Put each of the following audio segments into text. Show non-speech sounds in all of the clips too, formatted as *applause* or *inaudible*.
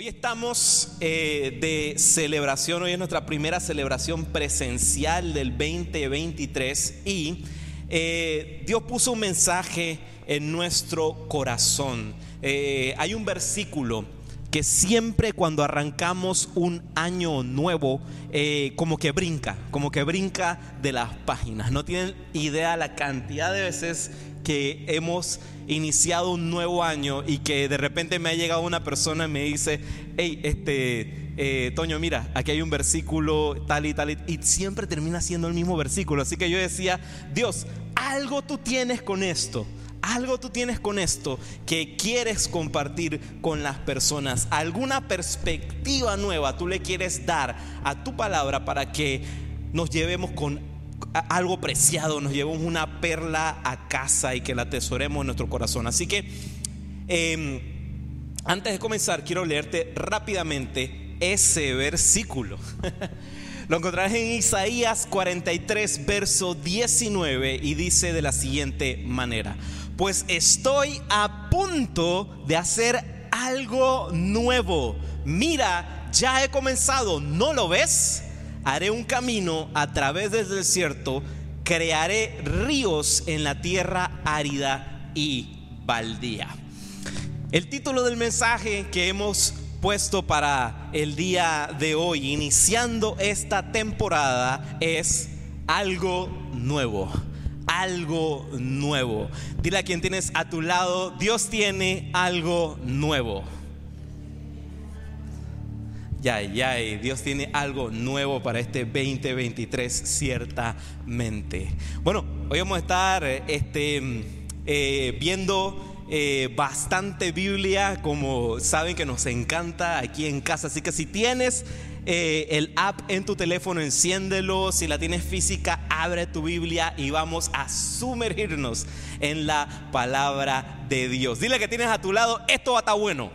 Hoy estamos eh, de celebración, hoy es nuestra primera celebración presencial del 2023 y eh, Dios puso un mensaje en nuestro corazón. Eh, hay un versículo que siempre cuando arrancamos un año nuevo, como que brinca, como que brinca de las páginas. No tienen idea la cantidad de veces que hemos iniciado un nuevo año y que de repente me ha llegado una persona y me dice, hey, este, eh, Toño, mira, aquí hay un versículo tal y tal, y, siempre termina siendo el mismo versículo. Así que yo decía, Dios, algo tú tienes con esto. Algo tú tienes con esto que quieres compartir con las personas. Alguna perspectiva nueva tú le quieres dar a tu palabra para que nos llevemos con algo preciado, nos llevamos una perla a casa y que la atesoremos en nuestro corazón. Así que, em, antes de comenzar, quiero leerte rápidamente ese versículo. *laughs* Lo encontrarás en Isaías 43, verso 19, y dice de la siguiente manera, pues estoy a punto de hacer algo nuevo. Mira, ya he comenzado, ¿no lo ves? Haré un camino a través del desierto, crearé ríos en la tierra árida y baldía. El título del mensaje que hemos puesto para el día de hoy, iniciando esta temporada, es algo nuevo. Algo nuevo. Dile a quien tienes a tu lado, Dios tiene algo nuevo. Ya, ya, Dios tiene algo nuevo para este 2023, ciertamente. Bueno, hoy vamos a estar este, eh, viendo eh, bastante Biblia, como saben que nos encanta aquí en casa. Así que si tienes eh, el app en tu teléfono, enciéndelo. Si la tienes física, abre tu Biblia y vamos a sumergirnos en la palabra de Dios. Dile que tienes a tu lado, esto va a estar bueno.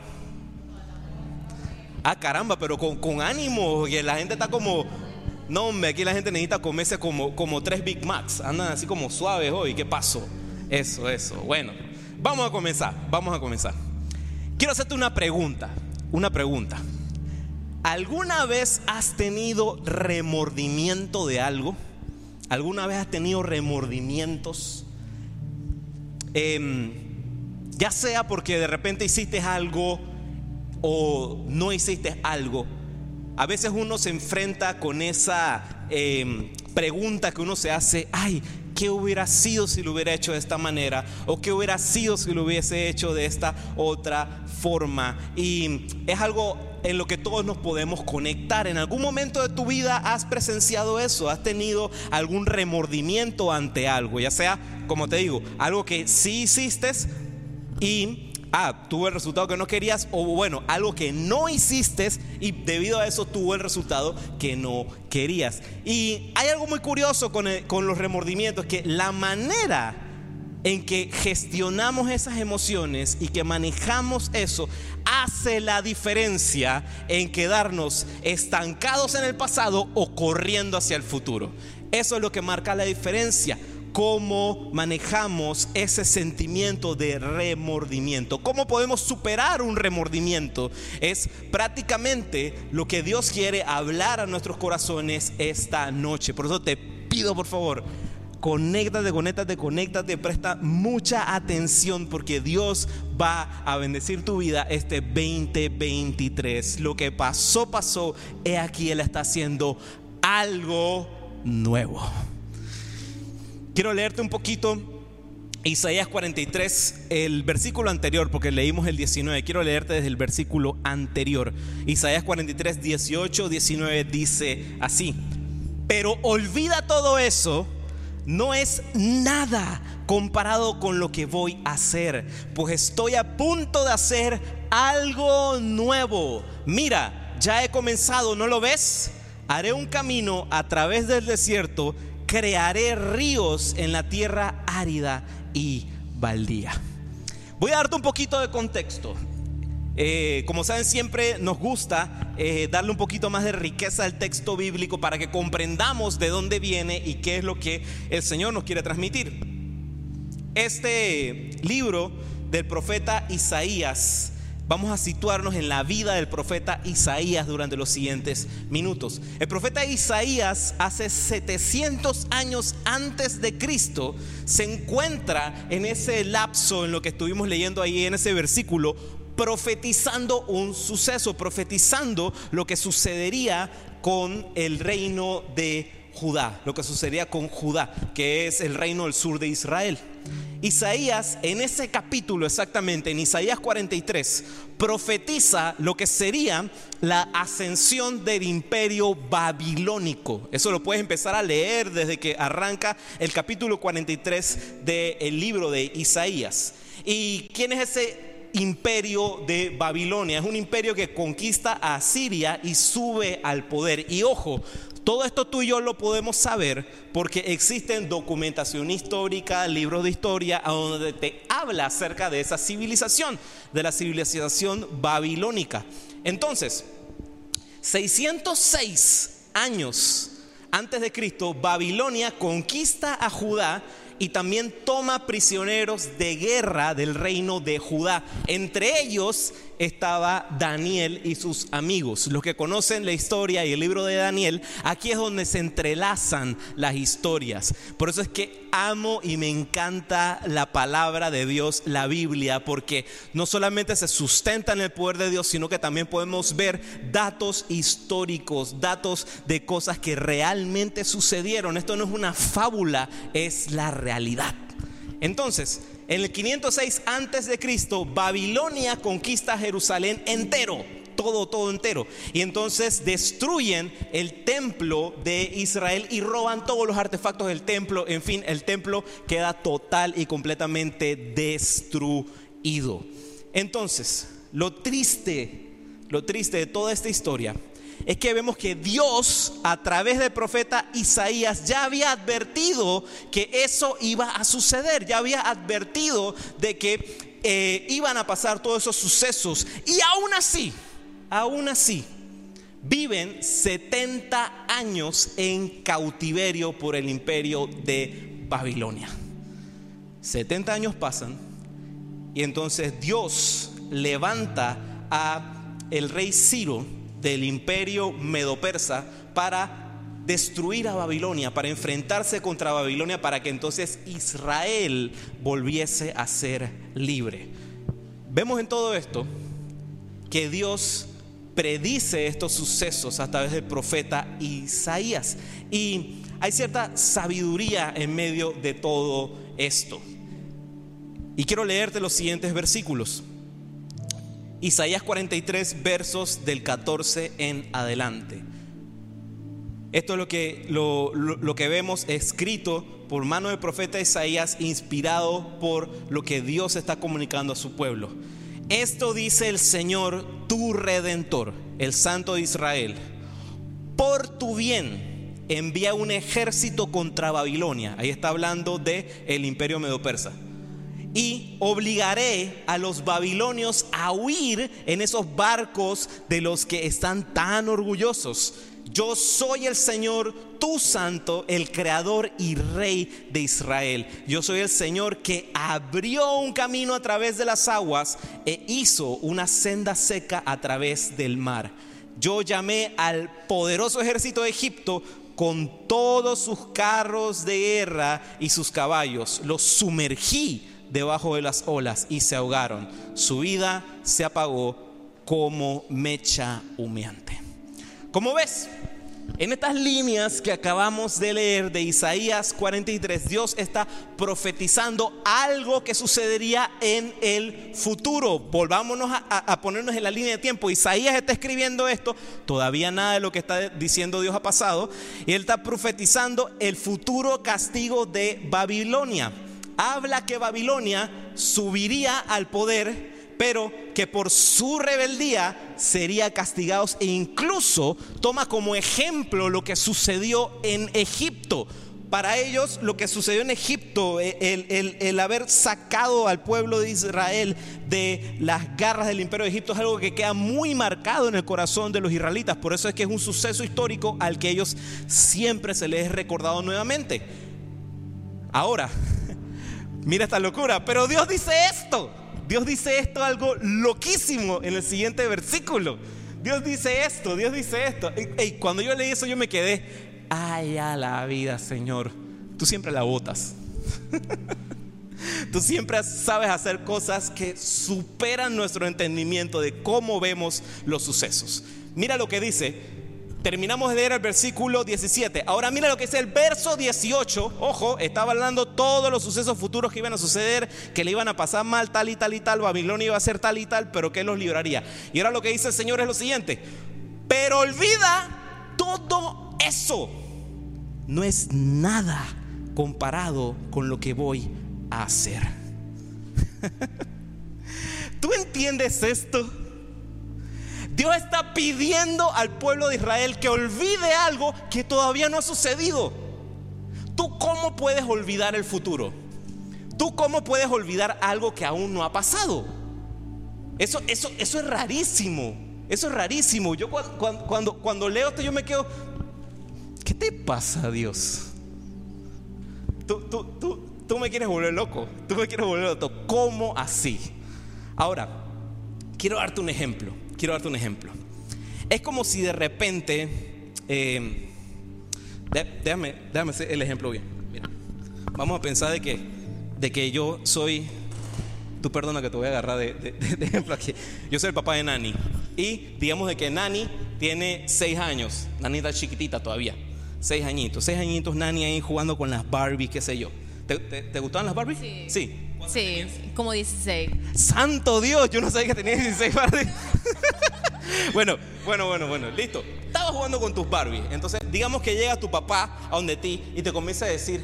Ah, caramba, pero con, con ánimo, que la gente está como, no, hombre, aquí la gente necesita comerse como, como tres Big Macs, andan así como suaves hoy, ¿qué pasó? Eso, eso, bueno, vamos a comenzar, vamos a comenzar. Quiero hacerte una pregunta, una pregunta. ¿Alguna vez has tenido remordimiento de algo? ¿Alguna vez has tenido remordimientos? Em, ya sea porque de repente hiciste algo o no hiciste algo. A veces uno se enfrenta con esa em, pregunta que uno se hace, ay, ¿qué hubiera sido si lo hubiera hecho de esta manera? ¿O qué hubiera sido si lo hubiese hecho de esta otra forma? Y es algo en lo que todos nos podemos conectar. En algún momento de tu vida has presenciado eso, has tenido algún remordimiento ante algo, ya sea, como te digo, algo que sí hiciste y ah, tuvo el resultado que no querías, o bueno, algo que no hiciste y debido a eso tuvo el resultado que no querías. Y hay algo muy curioso con, con los remordimientos, que la manera en que gestionamos esas emociones y que manejamos eso hace la diferencia en quedarnos estancados en el pasado o corriendo hacia el futuro. Eso es lo que marca la diferencia cómo manejamos ese sentimiento de remordimiento. ¿Cómo podemos superar un remordimiento? Es prácticamente lo que Dios quiere hablar a nuestros corazones esta noche. Por eso te pido, por favor, conéctate, conéctate, conéctate, presta mucha atención porque Dios va a bendecir tu vida este 2023. Lo que pasó, pasó. He aquí Él está haciendo algo nuevo. Quiero leerte un poquito Isaías 43, el versículo anterior, porque leímos el 19. Quiero leerte desde el versículo anterior. Isaías 43, 18, 19 dice así. Pero olvida todo eso, no es nada comparado con lo que voy a hacer, pues estoy a punto de hacer algo nuevo. Mira, ya he comenzado, ¿no lo ves? Haré un camino a través del desierto crearé ríos en la tierra árida y baldía. Voy a darte un poquito de contexto. Eh, como saben, siempre nos gusta eh, darle un poquito más de riqueza al texto bíblico para que comprendamos de dónde viene y qué es lo que el Señor nos quiere transmitir. Este libro del profeta Isaías vamos a situarnos en la vida del profeta Isaías durante los siguientes minutos. El profeta Isaías hace 700 años antes de Cristo se encuentra en ese lapso en lo que estuvimos leyendo ahí en ese versículo profetizando un suceso, profetizando lo que sucedería con el reino de Judá, lo que sucedería con Judá, que es el reino del sur de Israel. Isaías, en ese capítulo exactamente, en Isaías 43, profetiza lo que sería la ascensión del imperio babilónico. Eso lo puedes empezar a leer desde que arranca el capítulo 43 del libro de Isaías. ¿Y quién es ese imperio de Babilonia. Es un imperio que conquista a Siria y sube al poder. Y ojo, todo esto tú y yo lo podemos saber porque existen documentación histórica, libros de historia, donde te habla acerca de esa civilización, de la civilización babilónica. Entonces, 606 años antes de Cristo, Babilonia conquista a Judá y también toma prisioneros de guerra del reino de Judá. Entre ellos estaba Daniel y sus amigos. Los que conocen la historia y el libro de Daniel, aquí es donde se entrelazan las historias. Por eso es que amo y me encanta la palabra de Dios, la Biblia, porque no solamente se sustenta en el poder de Dios, sino que también podemos ver datos históricos, datos de cosas que realmente sucedieron. Esto no es una fábula, es la realidad. Entonces, en el 506 antes de Cristo, Babilonia conquista Jerusalén entero, todo, todo entero. Y entonces destruyen el templo de Israel y roban todos los artefactos del templo. En fin, el templo queda total y completamente destruido. Entonces, lo triste, lo triste de toda esta historia es que vemos que Dios a través del profeta Isaías ya había advertido que eso iba a suceder, ya había advertido de que eh, iban a pasar todos esos sucesos y aún así, aún así, viven 70 años en cautiverio por el imperio de Babilonia. 70 años pasan y entonces Dios levanta a el rey Ciro del imperio medo-persa para destruir a Babilonia, para enfrentarse contra Babilonia, para que entonces Israel volviese a ser libre. Vemos en todo esto que Dios predice estos sucesos a través del profeta Isaías. Y hay cierta sabiduría en medio de todo esto. Y quiero leerte los siguientes versículos. Isaías 43 versos del 14 en adelante. Esto es lo que, lo, que vemos escrito por mano del profeta Isaías, inspirado por lo que Dios está comunicando a su pueblo. Esto dice el Señor, tu redentor, el Santo de Israel. Por tu bien envía un ejército contra Babilonia. Ahí está hablando de el imperio medo-persa y obligaré a los babilonios a huir en esos barcos de los que están tan orgullosos. Yo soy el Señor, tu santo, el creador y rey de Israel. Yo soy el Señor que abrió un camino a través de las aguas e hizo una senda seca a través del mar. Yo llamé al poderoso ejército de Egipto con todos sus carros de guerra y sus caballos. Los sumergí debajo de las olas y se ahogaron. Su vida se apagó como mecha humeante. Como ves, en estas líneas que acabamos de leer de Isaías 43, Dios está profetizando algo que sucedería en el futuro. Volvámonos a, ponernos en la línea de tiempo. Isaías está escribiendo esto, todavía nada de lo que está diciendo Dios ha pasado, y él está profetizando el futuro castigo de Babilonia habla que Babilonia subiría al poder, pero que por su rebeldía sería castigados e incluso toma como ejemplo lo que sucedió en Egipto. Para ellos lo que sucedió en Egipto, el, haber sacado al pueblo de Israel de las garras del imperio de Egipto es algo que queda muy marcado en el corazón de los israelitas. Por eso es que es un suceso histórico al que ellos siempre se les es nuevamente. Ahora, Mira esta locura. Pero Dios dice esto. Dios dice esto algo loquísimo en el siguiente versículo. Dios dice esto, Dios dice esto. Y cuando yo leí eso yo me quedé, ay, la vida, Señor. Tú siempre la botas. *laughs* Tú siempre sabes hacer cosas que superan nuestro entendimiento de cómo vemos los sucesos. Mira lo que dice. Terminamos de leer el versículo 17. Ahora mira lo que dice el verso 18. Ojo, estaba hablando todos los sucesos futuros que iban a suceder, que le iban a pasar mal tal y tal y tal, Babilonia iba a ser tal y tal, pero que los libraría. Y ahora lo que dice el Señor es lo siguiente. Pero olvida todo eso. No es nada comparado con lo que voy a hacer. *laughs* ¿Tú entiendes esto? Dios está pidiendo al pueblo de Israel que olvide algo que todavía no ha sucedido. ¿Tú cómo puedes olvidar el futuro? ¿Tú cómo puedes olvidar algo que aún no ha pasado? Eso, eso, eso es rarísimo. Eso es rarísimo. Yo cuando, cuando, cuando leo esto yo me quedo, ¿qué te pasa Dios? Tú, tú, tú, tú me quieres volver loco. Tú me quieres volver loco. ¿Cómo así? Ahora, quiero darte un ejemplo quiero darte un ejemplo. Es como si de repente, eh, déjame, déjame hacer el ejemplo bien. vamos a pensar de que, de que yo soy, tú perdona que te voy a agarrar de, ejemplo aquí. Yo soy el papá de Nani. Y digamos de que Nani tiene seis años. Nani está chiquitita todavía. Seis añitos. Seis añitos Nani ahí jugando con las Barbies, qué sé yo. ¿Te, te, gustaban las Barbies? Sí. Sí. Sí, como 16. Santo Dios, yo no sabía que tenía 16 Barbies. *laughs* bueno, bueno, bueno, bueno, listo. Estabas jugando con tus Barbies. Entonces, digamos que llega tu papá a donde ti y te comienza a decir,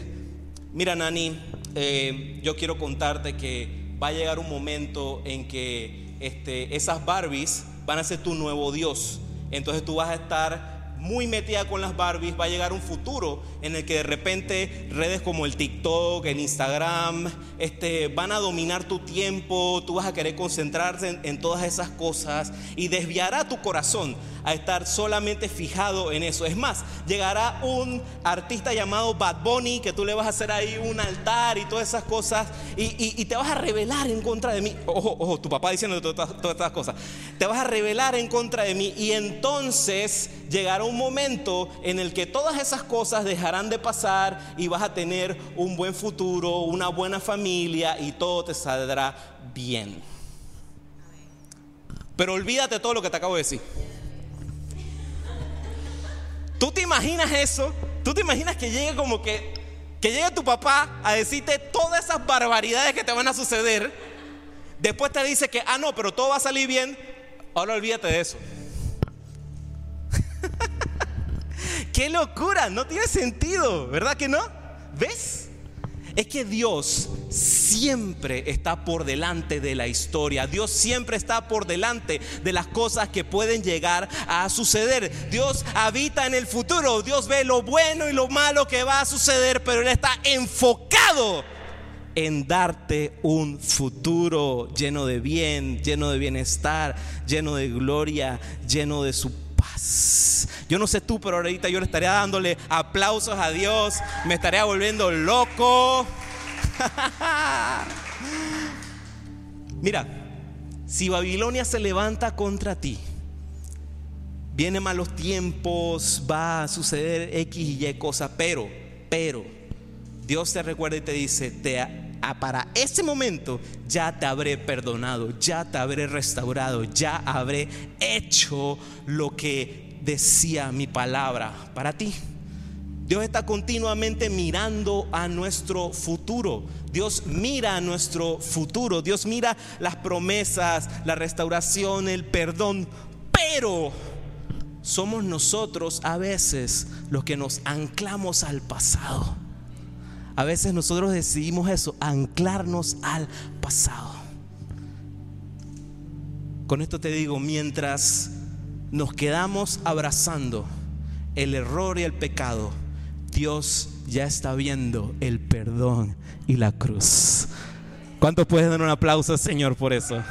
mira Nani, eh, yo quiero contarte que va a llegar un momento en que este, esas Barbies van a ser tu nuevo Dios. Entonces tú vas a estar muy metida con las Barbies, va a llegar un futuro en el que de repente redes como el TikTok, el Instagram, este, van a dominar tu tiempo, tú vas a querer concentrarte en, todas esas cosas y desviará tu corazón a estar solamente fijado en eso. Es más, llegará un artista llamado Bad Bunny que tú le vas a hacer ahí un altar y todas esas cosas y, te vas a rebelar en contra de mí. Ojo, ojo, tu papá diciendo todas, todas estas cosas. Te vas a rebelar en contra de mí y entonces llegará un momento en el que todas esas cosas dejarán de pasar y vas a tener un buen futuro, una buena familia y todo te saldrá bien. Pero olvídate todo lo que te acabo de decir. ¿Tú te imaginas eso? ¿Tú te imaginas que llegue como que que llegue tu papá a decirte todas esas barbaridades que te van a suceder? Después te dice que, ah, no, pero todo va a salir bien. Ahora olvídate de eso. ¡Qué locura! No tiene sentido, ¿verdad que no? ¿Ves? Es que Dios siempre está por delante de la historia. Dios siempre está por delante de las cosas que pueden llegar a suceder. Dios habita en el futuro. Dios ve lo bueno y lo malo que va a suceder, pero Él está enfocado en darte un futuro lleno de bien, lleno de bienestar, lleno de gloria, lleno de su yo no sé tú, pero ahorita yo le estaría dándole aplausos a Dios, me estaría volviendo loco. *laughs* Mira, si Babilonia se levanta contra ti, vienen malos tiempos, va a suceder X y Y cosas, pero, pero, Dios te recuerda y te dice, te, para ese momento ya te habré perdonado, ya te habré restaurado, ya habré hecho lo que decía mi palabra para ti. Dios está continuamente mirando a nuestro futuro. Dios mira a nuestro futuro. Dios mira las promesas, la restauración, el perdón. Pero somos nosotros a veces los que nos anclamos al pasado. A veces nosotros decidimos eso, anclarnos al pasado. Con esto te digo, mientras nos quedamos abrazando el error y el pecado, Dios ya está viendo el perdón y la cruz. ¿Cuántos pueden dar un aplauso Señor por eso?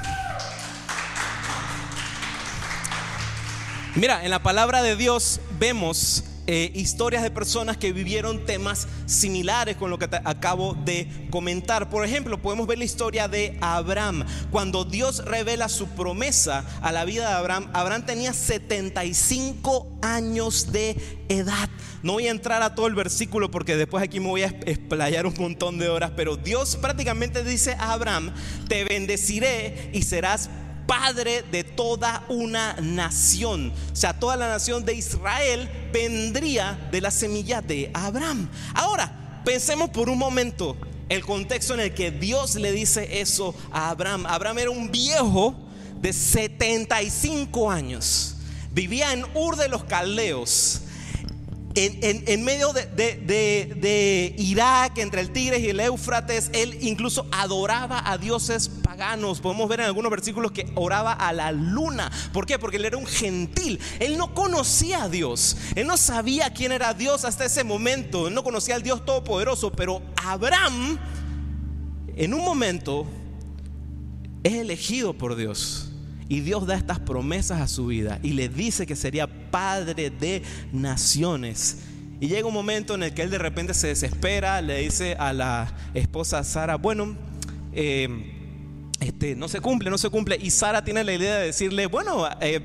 Mira, en la palabra de Dios vemos eh, historias de personas que vivieron temas similares con lo que acabo de comentar. Por ejemplo, podemos ver la historia de Abraham. Cuando Dios revela su promesa a la vida de Abraham, Abraham tenía 75 años de edad. No voy a entrar a todo el versículo porque después aquí me voy a explayar un montón de horas, pero Dios prácticamente dice a Abraham, te bendeciré y serás padre de toda una nación. O sea, toda la nación de Israel vendría de la semilla de Abraham. Ahora, pensemos por un momento el contexto en el que Dios le dice eso a Abraham. Abraham era un viejo de 75 años. Vivía en Ur de los Caldeos en, medio de, Irak, entre el Tigres y el Éufrates, él incluso adoraba a dioses paganos. Podemos ver en algunos versículos que oraba a la luna. ¿Por qué? Porque él era un gentil. Él no conocía a Dios. Él no sabía quién era Dios hasta ese momento. Él no conocía al Dios Todopoderoso. Pero Abraham, en un momento, es elegido por Dios. Y Dios da estas promesas a su vida y le dice que sería padre de naciones. Y llega un momento en el que él de repente se desespera, le dice a la esposa Sara, bueno, eh, este, no se cumple, no se cumple. Y Sara tiene la idea de decirle, bueno, eh,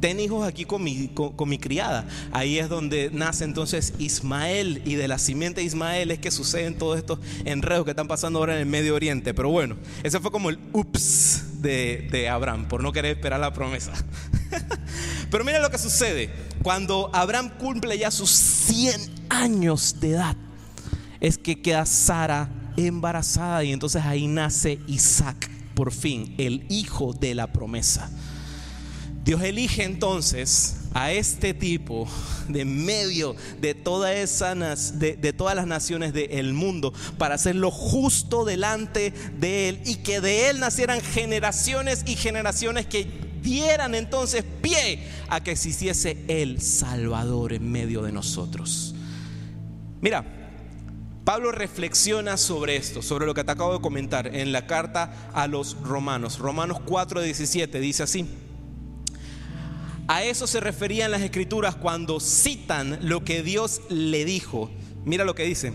ten hijos aquí con mi, con, mi criada. Ahí es donde nace entonces Ismael y de la simiente de Ismael es que suceden todos estos enredos que están pasando ahora en el Medio Oriente. Pero bueno, ese fue como el ups de, Abraham por no querer esperar la promesa. *laughs* Pero mira lo que sucede. Cuando Abraham cumple ya sus 100 años de edad, es que queda Sara embarazada y entonces ahí nace Isaac, por fin, el hijo de la promesa. Dios elige entonces a este tipo de medio de, todas de, de todas las naciones del mundo para hacerlo justo delante de él y que de él nacieran generaciones y generaciones que dieran entonces pie a que existiese el Salvador en medio de nosotros. Mira, Pablo reflexiona sobre esto, sobre lo que te acabo de comentar en la carta a los romanos. Romanos 4:17 dice así. A eso se referían las escrituras cuando citan lo que Dios le dijo. Mira lo que dice.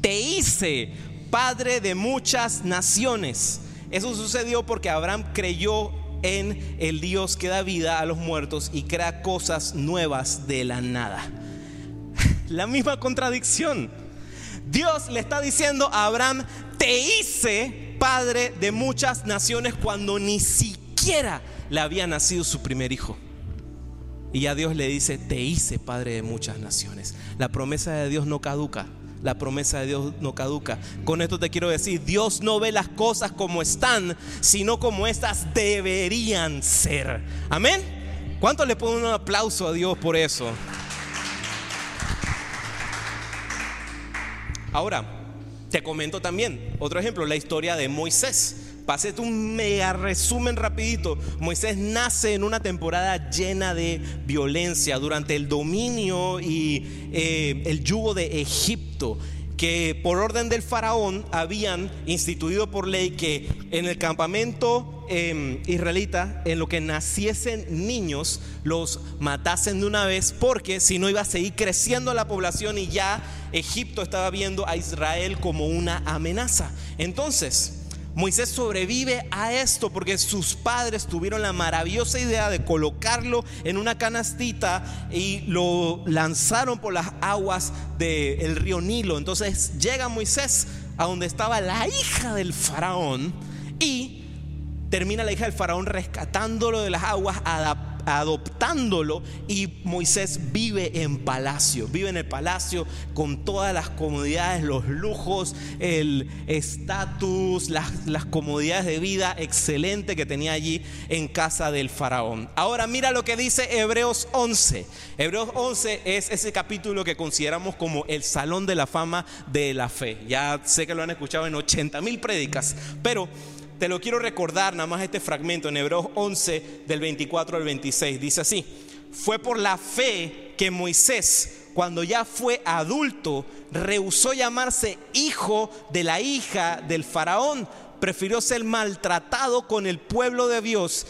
Te hice padre de muchas naciones. Eso sucedió porque Abraham creyó en el Dios que da vida a los muertos y crea cosas nuevas de la nada. *laughs* La misma contradicción. Dios le está diciendo a Abraham, te hice padre de muchas naciones cuando ni siquiera le había nacido su primer hijo. Y ya Dios le dice, te hice padre de muchas naciones. La promesa de Dios no caduca. La promesa de Dios no caduca. Con esto te quiero decir, Dios no ve las cosas como están, sino como estas deberían ser. Amén. ¿Cuánto le ponen un aplauso a Dios por eso? Ahora, te comento también otro ejemplo, la historia de Moisés. Pasé un mega resumen rapidito. Moisés nace en una temporada llena de violencia durante el dominio y eh, el yugo de Egipto que por orden del faraón habían instituido por ley que en el campamento em, israelita, en lo que naciesen niños, los matasen de una vez, porque si no iba a seguir creciendo la población y ya Egipto estaba viendo a Israel como una amenaza. Entonces, Moisés sobrevive a esto porque sus padres tuvieron la maravillosa idea de colocarlo en una canastita y lo lanzaron por las aguas del río Nilo. Entonces llega Moisés a donde estaba la hija del faraón y termina la hija del faraón rescatándolo de las aguas, adaptándolo adoptándolo y Moisés vive en palacio, vive en el palacio con todas las comodidades, los lujos, el estatus, las, las comodidades de vida excelente que tenía allí en casa del faraón. Ahora mira lo que dice Hebreos 11. Hebreos 11 es ese capítulo que consideramos como el salón de la fama de la fe. Ya sé que lo han escuchado en 80 mil prédicas, pero te lo quiero recordar nada más este fragmento en Hebreos 11 del 24 al 26. Dice así, fue por la fe que Moisés, cuando ya fue adulto, rehusó llamarse hijo de la hija del faraón, prefirió ser maltratado con el pueblo de Dios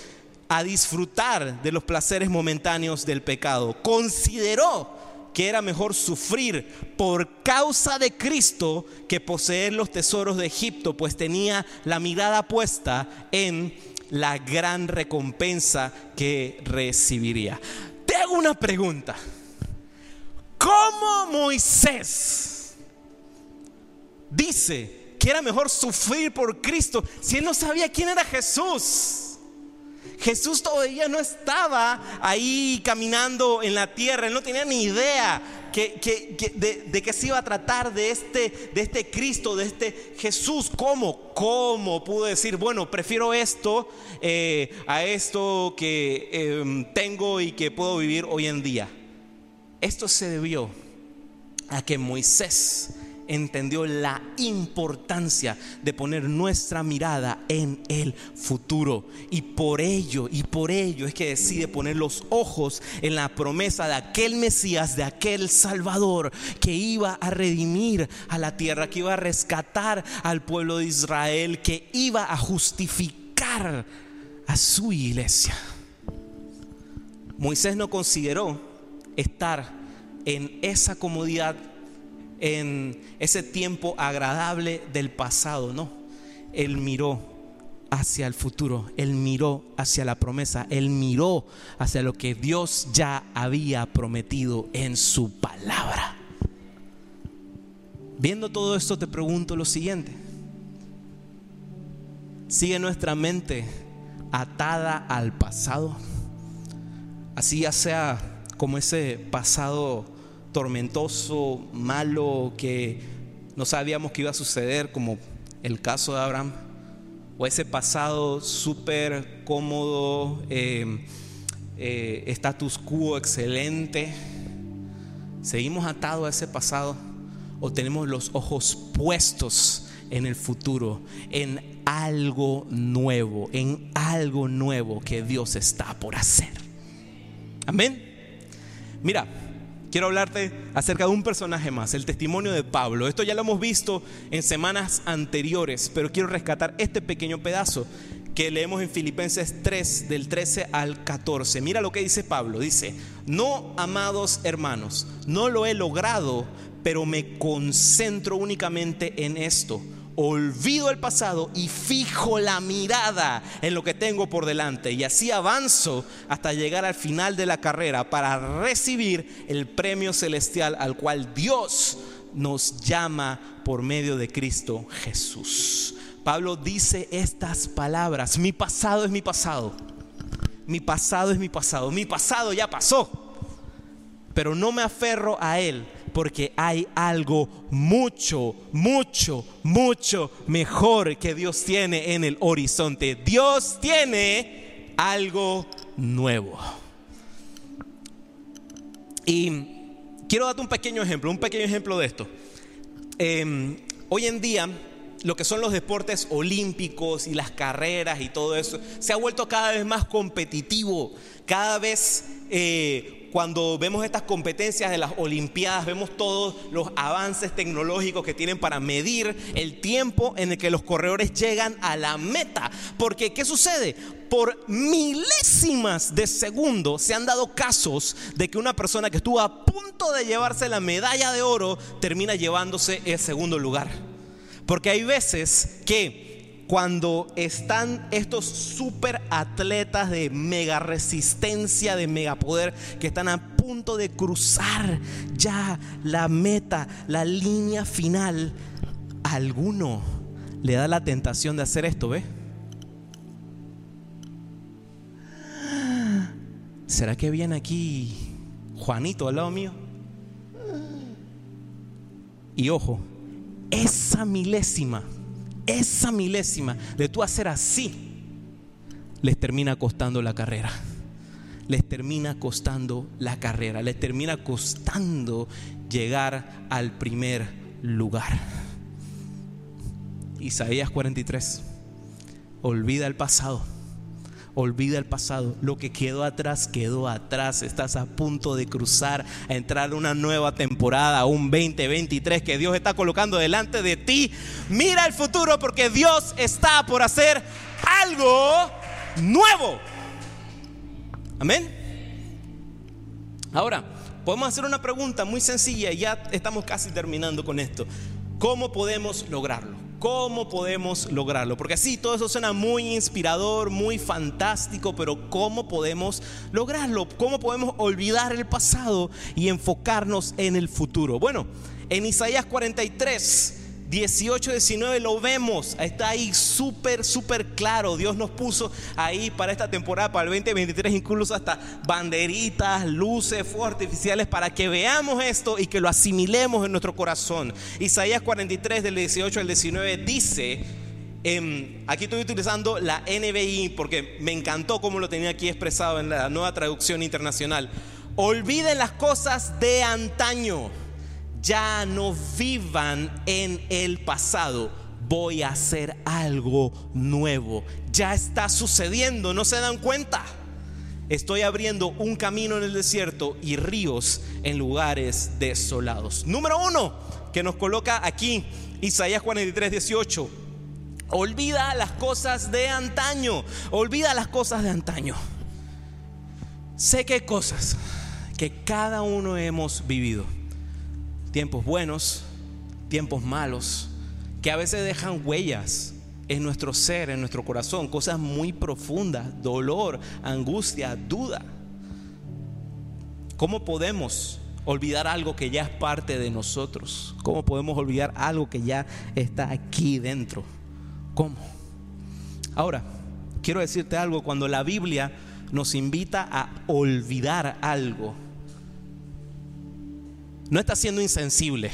a disfrutar de los placeres momentáneos del pecado. Consideró que era mejor sufrir por causa de Cristo que poseer los tesoros de Egipto, pues tenía la mirada puesta en la gran recompensa que recibiría. Te hago una pregunta. ¿Cómo Moisés dice que era mejor sufrir por Cristo si él no sabía quién era Jesús? Jesús todavía no estaba ahí caminando en la tierra, él no tenía ni idea de, qué se iba a tratar de este, de este Cristo, de este Jesús. ¿Cómo? ¿Cómo pudo decir, bueno, prefiero esto eh, a esto que em, tengo y que puedo vivir hoy en día? Esto se debió a que Moisés entendió la importancia de poner nuestra mirada en el futuro. Y por ello, y por ello es que decide poner los ojos en la promesa de aquel Mesías, de aquel Salvador que iba a redimir a la tierra, que iba a rescatar al pueblo de Israel, que iba a justificar a su iglesia. Moisés no consideró estar en esa comodidad en ese tiempo agradable del pasado, no. Él miró hacia el futuro, él miró hacia la promesa, él miró hacia lo que Dios ya había prometido en su palabra. Viendo todo esto te pregunto lo siguiente. ¿Sigue nuestra mente atada al pasado? Así ya sea como ese pasado tormentoso, malo, que no sabíamos que iba a suceder, como el caso de Abraham, o ese pasado súper cómodo, eh, eh, status quo excelente. ¿Seguimos atados a ese pasado o tenemos los ojos puestos en el futuro, en algo nuevo, en algo nuevo que Dios está por hacer? Amén. Mira, quiero hablarte acerca de un personaje más, el testimonio de Pablo. Esto ya lo hemos visto en semanas anteriores, pero quiero rescatar este pequeño pedazo que leemos en Filipenses 3 del 13 al 14. Mira lo que dice Pablo. Dice, no, amados hermanos, no lo he logrado, pero me concentro únicamente en esto olvido el pasado y fijo la mirada en lo que tengo por delante. Y así avanzo hasta llegar al final de la carrera para recibir el premio celestial al cual Dios nos llama por medio de Cristo Jesús. Pablo dice estas palabras, mi pasado es mi pasado, mi pasado es mi pasado, mi pasado ya pasó, pero no me aferro a él porque hay algo mucho, mucho, mucho mejor que Dios tiene en el horizonte. Dios tiene algo nuevo. Y quiero darte un pequeño ejemplo, un pequeño ejemplo de esto. Em, hoy en día, lo que son los deportes olímpicos y las carreras y todo eso, se ha vuelto cada vez más competitivo, cada vez eh, cuando vemos estas competencias de las Olimpiadas, vemos todos los avances tecnológicos que tienen para medir el tiempo en el que los corredores llegan a la meta. Porque, ¿qué sucede? Por milésimas de segundo se han dado casos de que una persona que estuvo a punto de llevarse la medalla de oro termina llevándose el segundo lugar. Porque hay veces que cuando están estos super atletas de mega resistencia, de mega poder, que están a punto de cruzar ya la meta, la línea final, alguno le da la tentación de hacer esto, ¿ve? ¿Será que viene aquí Juanito al lado mío? Y ojo, esa milésima esa milésima de tú hacer así, les termina costando la carrera. Les termina costando la carrera, les termina costando llegar al primer lugar. Isaías 43. Olvida el pasado Olvida el pasado. Lo que quedó atrás, quedó atrás. Estás a punto de cruzar, a entrar una nueva temporada, un 2023 que Dios está colocando delante de ti. Mira el futuro porque Dios está por hacer algo nuevo. Amén. Ahora, podemos hacer una pregunta muy sencilla y ya estamos casi terminando con esto. ¿Cómo podemos lograrlo? ¿Cómo podemos lograrlo? Porque sí, todo eso suena muy inspirador, muy fantástico, pero ¿cómo podemos lograrlo? ¿Cómo podemos olvidar el pasado y enfocarnos en el futuro? Bueno, en Isaías 43 18, 19 lo vemos, está ahí súper, súper claro. Dios nos puso ahí para esta temporada, para el 2023, incluso hasta banderitas, luces, fuegos artificiales, para que veamos esto y que lo asimilemos en nuestro corazón. Isaías 43, del 18 al 19, dice, em, aquí estoy utilizando la NBI porque me encantó cómo lo tenía aquí expresado en la nueva traducción internacional. Olviden las cosas de antaño ya no vivan en el pasado. Voy a hacer algo nuevo. Ya está sucediendo, ¿no se dan cuenta? Estoy abriendo un camino en el desierto y ríos en lugares desolados. Número uno, que nos coloca aquí Isaías 43, 18. Olvida las cosas de antaño. Olvida las cosas de antaño. Sé que hay cosas que cada uno hemos vivido tiempos buenos, tiempos malos, que a veces dejan huellas en nuestro ser, en nuestro corazón, cosas muy profundas, dolor, angustia, duda. ¿Cómo podemos olvidar algo que ya es parte de nosotros? ¿Cómo podemos olvidar algo que ya está aquí dentro? ¿Cómo? Ahora, quiero decirte algo, cuando la Biblia nos invita a olvidar algo, no está siendo insensible.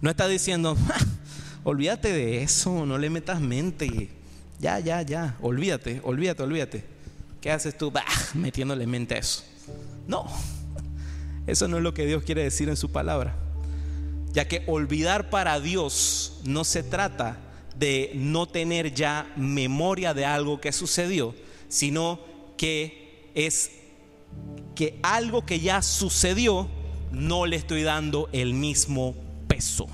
No está diciendo, olvídate de eso, no le metas mente. Ya, ya, ya, olvídate, olvídate, olvídate. ¿Qué haces tú? Bah, metiéndole mente a eso. No, eso no es lo que Dios quiere decir en su palabra. Ya que olvidar para Dios no se trata de no tener ya memoria de algo que sucedió, sino que es que algo que ya sucedió no le estoy dando el mismo peso.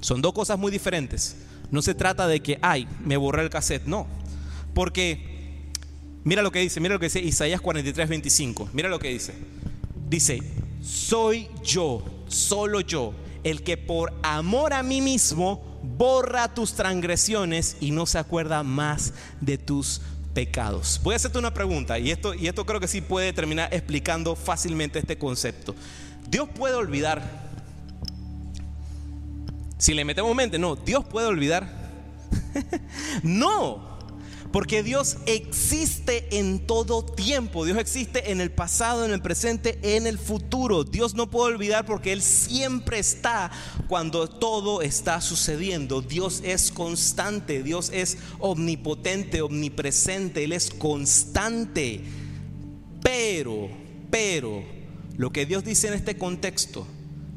Son dos cosas muy diferentes. No se trata de que, ay, me borré el cassette. No. Porque, mira lo que dice, mira lo que dice Isaías 43, 25. Mira lo que dice. Dice, soy yo, solo yo, el que por amor a mí mismo borra tus transgresiones y no se acuerda más de tus pecados. Voy a hacerte una pregunta y esto, y esto creo que sí puede terminar explicando fácilmente este concepto. Dios puede olvidar. Si le metemos mente, no, Dios puede olvidar. *laughs* no, porque Dios existe en todo tiempo. Dios existe en el pasado, en el presente, en el futuro. Dios no puede olvidar porque Él siempre está cuando todo está sucediendo. Dios es constante. Dios es omnipotente, omnipresente. Él es constante. Pero, pero, lo que Dios dice en este contexto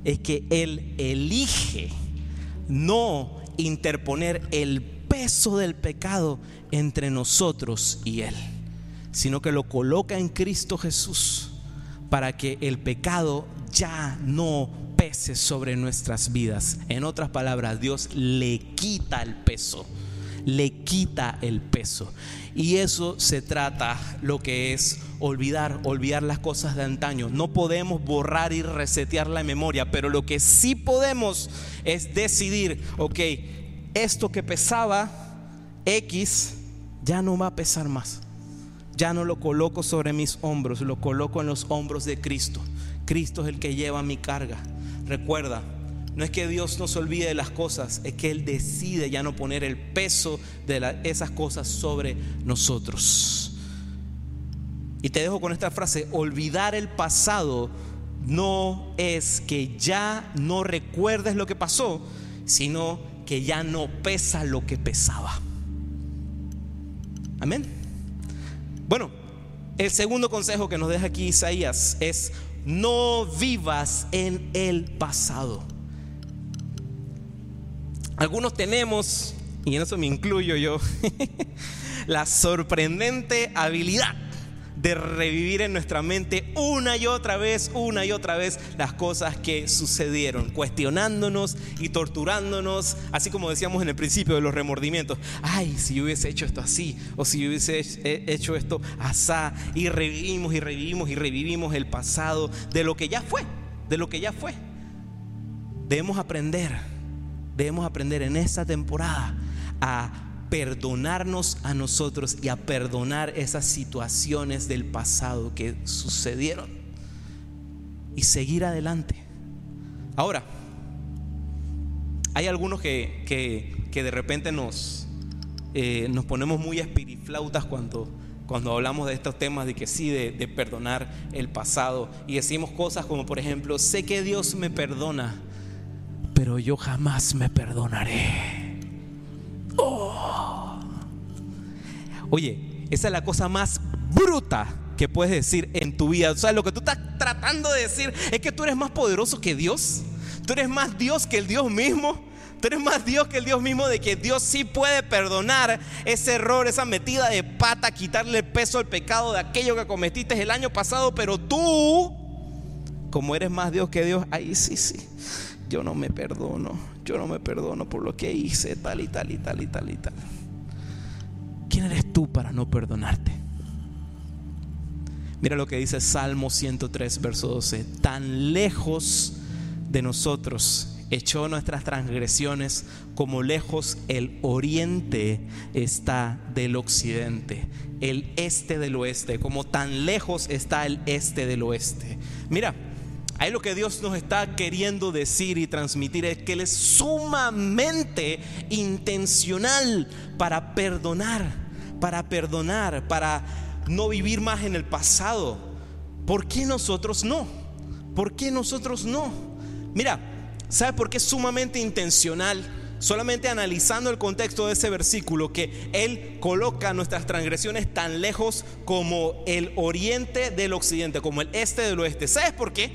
es que Él elige no interponer el peso del pecado entre nosotros y Él, sino que lo coloca en Cristo Jesús para que el pecado ya no pese sobre nuestras vidas. En otras palabras, Dios le quita el peso, le quita el peso. Y eso se trata lo que es olvidar, olvidar las cosas de antaño. No podemos borrar y resetear la memoria, pero lo que sí podemos es decidir, ok, esto que pesaba X ya no va a pesar más. Ya no lo coloco sobre mis hombros, lo coloco en los hombros de Cristo. Cristo es el que lleva mi carga. Recuerda, no es que Dios nos olvide de las cosas, es que Él decide ya no poner el peso de esas cosas sobre nosotros. Y te dejo con esta frase, olvidar el pasado no es que ya no recuerdes lo que pasó, sino que ya no pesa lo que pesaba. Amén. Bueno, el segundo consejo que nos deja aquí Isaías es no vivas en el pasado. Algunos tenemos, y en eso me incluyo yo, *laughs* la sorprendente habilidad de revivir en nuestra mente una y otra vez, una y otra vez las cosas que sucedieron, cuestionándonos y torturándonos, así como decíamos en el principio de los remordimientos. Ay, si yo hubiese hecho esto así, o si yo hubiese hecho esto asá, y revivimos y revivimos y revivimos el pasado de lo que ya fue, de lo que ya fue. Debemos aprender, debemos aprender en esta temporada a perdonarnos a nosotros y a perdonar esas situaciones del pasado que sucedieron y seguir adelante. Ahora, hay algunos que, que, de repente nos, eh, nos ponemos muy espiriflautas cuando, cuando hablamos de estos temas de que sí, de, de perdonar el pasado y decimos cosas como por ejemplo, sé que Dios me perdona, pero yo jamás me perdonaré. Oh. Oye, esa es la cosa más bruta que puedes decir en tu vida. O sea, lo que tú estás tratando de decir es que tú eres más poderoso que Dios. Tú eres más Dios que el Dios mismo. Tú eres más Dios que el Dios mismo de que Dios sí puede perdonar ese error, esa metida de pata, quitarle peso al pecado de aquello que cometiste el año pasado, pero tú, como eres más Dios que Dios, ahí sí, sí, yo no me perdono, yo no me perdono por lo que hice, tal y tal y tal y tal y tal. ¿Quién eres tú para no perdonarte? Mira lo que dice Salmo 103, verso 12. Tan lejos de nosotros echó nuestras transgresiones como lejos el oriente está del occidente, el este del oeste, como tan lejos está el este del oeste. Mira, Ahí lo que Dios nos está queriendo decir y transmitir es que Él es sumamente intencional para perdonar, para perdonar, para no vivir más en el pasado. ¿Por qué nosotros no? ¿Por qué nosotros no? Mira, ¿sabe por qué es sumamente intencional? Solamente analizando el contexto de ese versículo, que Él coloca nuestras transgresiones tan lejos como el oriente del occidente, como el este del oeste. ¿Sabes por qué?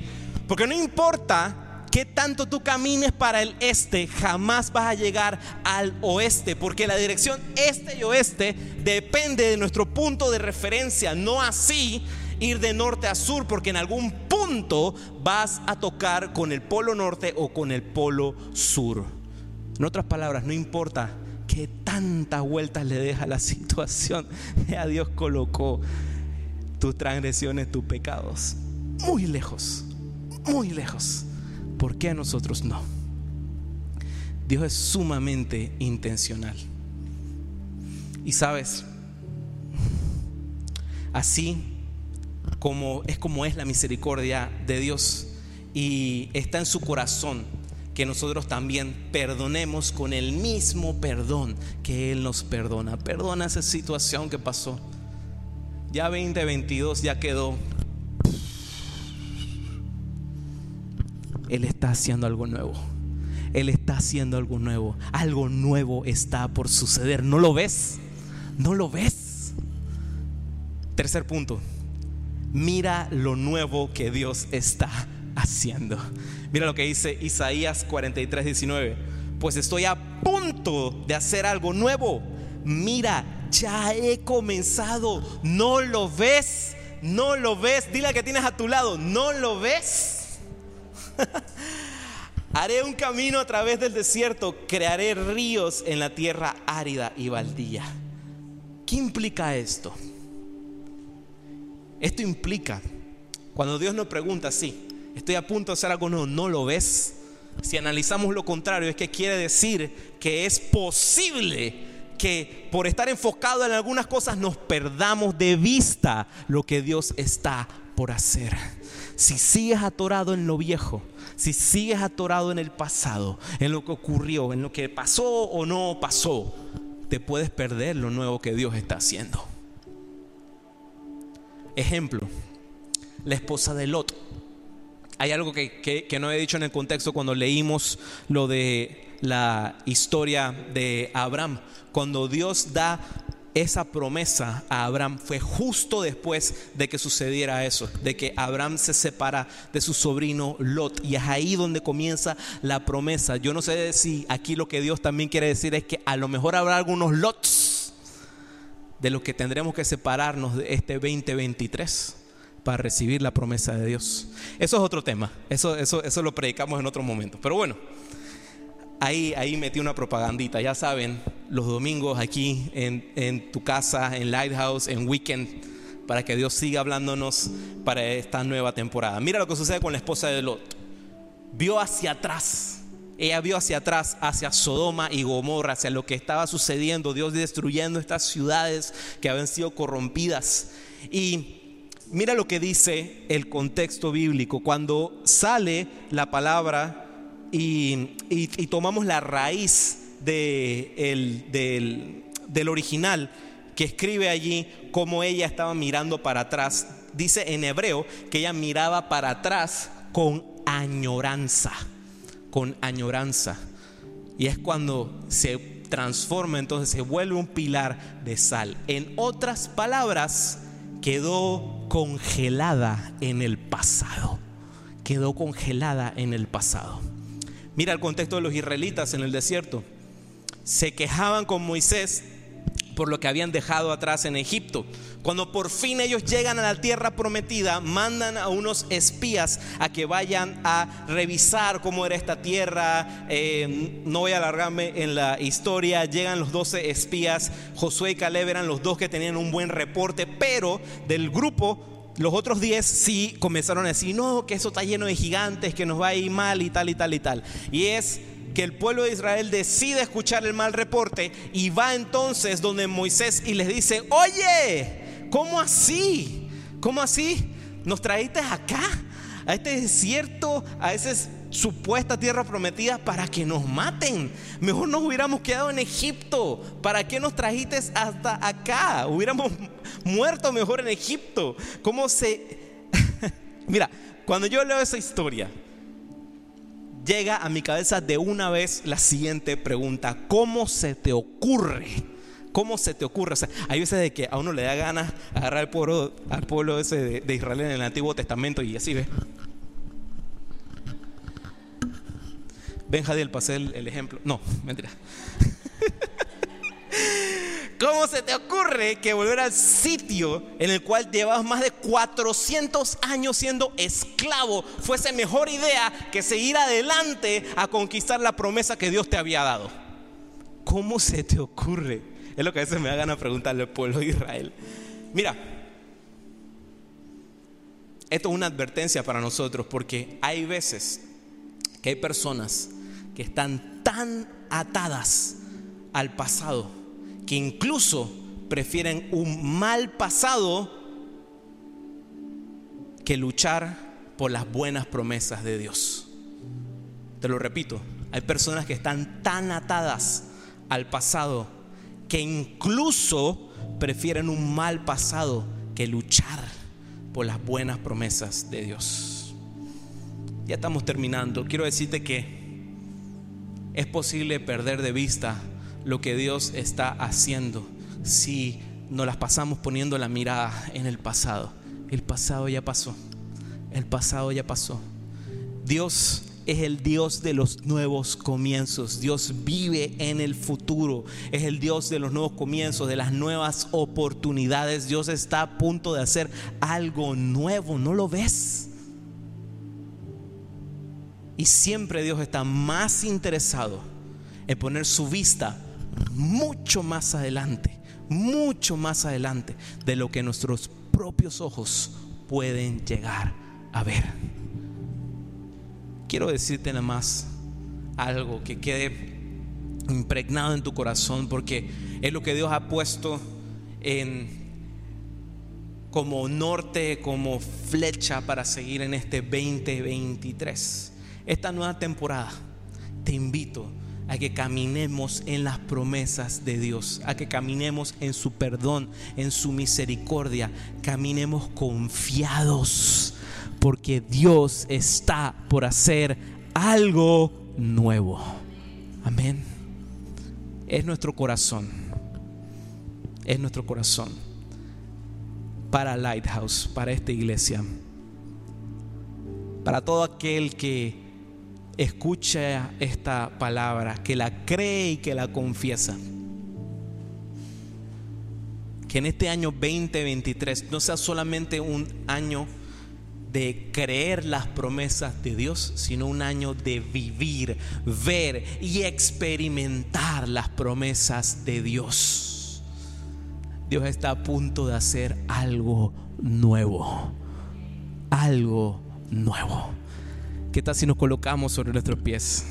Porque no importa qué tanto tú camines para el este, jamás vas a llegar al oeste, porque la dirección este y oeste depende de nuestro punto de referencia, no así ir de norte a sur, porque en algún punto vas a tocar con el polo norte o con el polo sur. En otras palabras, no importa qué tantas vueltas le deja la *laughs* situación, a Dios colocó tus transgresiones, tus pecados muy lejos muy lejos. ¿Por qué a nosotros no? Dios es sumamente intencional. Y sabes, así como es como es la misericordia de Dios y está en su corazón que nosotros también perdonemos con el mismo perdón que Él nos perdona. Perdona esa situación que pasó. Ya 2022 ya quedó Él está haciendo algo nuevo. Él está haciendo algo nuevo. Algo nuevo está por suceder. ¿No lo ves? ¿No lo ves? Tercer punto. Mira lo nuevo que Dios está haciendo. Mira lo que dice Isaías 43, 19. Pues estoy a punto de hacer algo nuevo. Mira, ya he comenzado. ¿No lo ves? ¿No lo ves? Dile a que tienes a tu lado. ¿No lo ves? *laughs* Haré un camino a través del desierto, crearé ríos en la tierra árida y baldía. ¿Qué implica esto? Esto implica, cuando Dios nos pregunta, sí, estoy a punto de hacer algo nuevo, ¿no lo ves? Si analizamos lo contrario, es que quiere decir que es posible que por estar enfocado en algunas cosas nos perdamos de vista lo que Dios está por hacer. Si sigues atorado en lo viejo, si sigues atorado en el pasado, en lo que ocurrió, en lo que pasó o no pasó, te puedes perder lo nuevo que Dios está haciendo. Ejemplo, la esposa de Lot. Hay algo que, no he dicho en el contexto cuando leímos lo de la historia de Abraham. Cuando Dios da esa promesa a Abraham fue justo después de que sucediera eso, de que Abraham se separa de su sobrino Lot. Y es ahí donde comienza la promesa. Yo no sé si aquí lo que Dios también quiere decir es que a lo mejor habrá algunos Lots de lo que tendremos que separarnos de este 2023 para recibir la promesa de Dios. Eso es otro tema, eso, eso, eso lo predicamos en otro momento. Pero bueno, ahí, ahí metí una propagandita, ya saben, los domingos aquí en, tu casa, en Lighthouse, en Weekend, para que Dios siga hablándonos para esta nueva temporada. Mira lo que sucede con la esposa de Lot. Vio hacia atrás ella vio hacia atrás, hacia Sodoma y Gomorra, hacia lo que estaba sucediendo, Dios destruyendo estas ciudades que habían sido corrompidas. Y mira lo que dice el contexto bíblico. Cuando sale la palabra y, tomamos la raíz del, del original que escribe allí cómo ella estaba mirando para atrás, dice en hebreo que ella miraba para atrás con añoranza con añoranza. Y es cuando se transforma, entonces se vuelve un pilar de sal. En otras palabras, quedó congelada en el pasado. Quedó congelada en el pasado. Mira el contexto de los israelitas en el desierto. Se quejaban con Moisés por lo que habían dejado atrás en Egipto. Cuando por fin ellos llegan a la tierra prometida, mandan a unos espías a que vayan a revisar cómo era esta tierra. Eh, no voy a alargarme en la historia. Llegan los 12 espías. Josué y Caleb eran los dos que tenían un buen reporte, pero del grupo los otros 10 sí comenzaron a decir, no, que eso está lleno de gigantes, que nos va a ir mal y tal y tal y tal. Y es que el pueblo de Israel decide escuchar el mal reporte y va entonces donde Moisés y les dice, oye, ¿cómo así? ¿Cómo así? ¿Nos traíste acá? A este desierto, a esa supuesta tierra prometida para que nos maten. Mejor nos hubiéramos quedado en Egipto. ¿Para qué nos trajiste hasta acá? Hubiéramos muerto mejor en Egipto. ¿Cómo se... *laughs* Mira, cuando yo leo esa historia, llega a mi cabeza de una vez la siguiente pregunta. ¿Cómo se te ocurre? ¿Cómo se te ocurre? Hay veces de que a uno le da ganas agarrar al pueblo, al pueblo ese de, Israel en el Antiguo Testamento y así ve. Ven, Jadiel, pasé el, el ejemplo. No, mentira. *laughs* ¿Cómo se te ocurre que volver al sitio en el cual llevabas más de 400 años siendo esclavo fuese mejor idea que seguir adelante a conquistar la promesa que Dios te había dado? ¿Cómo se te ocurre? Es lo que a veces me da ganas preguntarle al pueblo de Israel. Mira, esto es una advertencia para nosotros porque hay veces que hay personas que están tan atadas al pasado que incluso prefieren un mal pasado que luchar por las buenas promesas de Dios. Te lo repito, hay personas que están tan atadas al pasado que incluso prefieren un mal pasado que luchar por las buenas promesas de Dios. Ya estamos terminando. Quiero decirte que es posible perder de vista lo que Dios está haciendo si nos las pasamos poniendo la mirada en el pasado. El pasado ya pasó. El pasado ya pasó. Dios es el Dios de los nuevos comienzos. Dios vive en el futuro. Es el Dios de los nuevos comienzos, de las nuevas oportunidades. Dios está a punto de hacer algo nuevo. ¿No lo ves? Y siempre Dios está más interesado en poner su vista mucho más adelante, mucho más adelante de lo que nuestros propios ojos pueden llegar a ver. Quiero decirte nada más algo que quede impregnado en tu corazón porque es lo que Dios ha puesto en como norte, como flecha para seguir en este 2023. Esta nueva temporada, te invito a que caminemos en las promesas de Dios, a que caminemos en su perdón, en su misericordia, caminemos confiados, porque Dios está por hacer algo nuevo. Amén. Es nuestro corazón, es nuestro corazón para Lighthouse, para esta iglesia, para todo aquel que escucha esta palabra, que la cree y que la confiesa. Que en este año 2023 no sea solamente un año de creer las promesas de Dios, sino un año de vivir, ver y experimentar las promesas de Dios. Dios está a punto de hacer algo nuevo, algo nuevo. ¿Qué tal si nos colocamos sobre nuestros pies?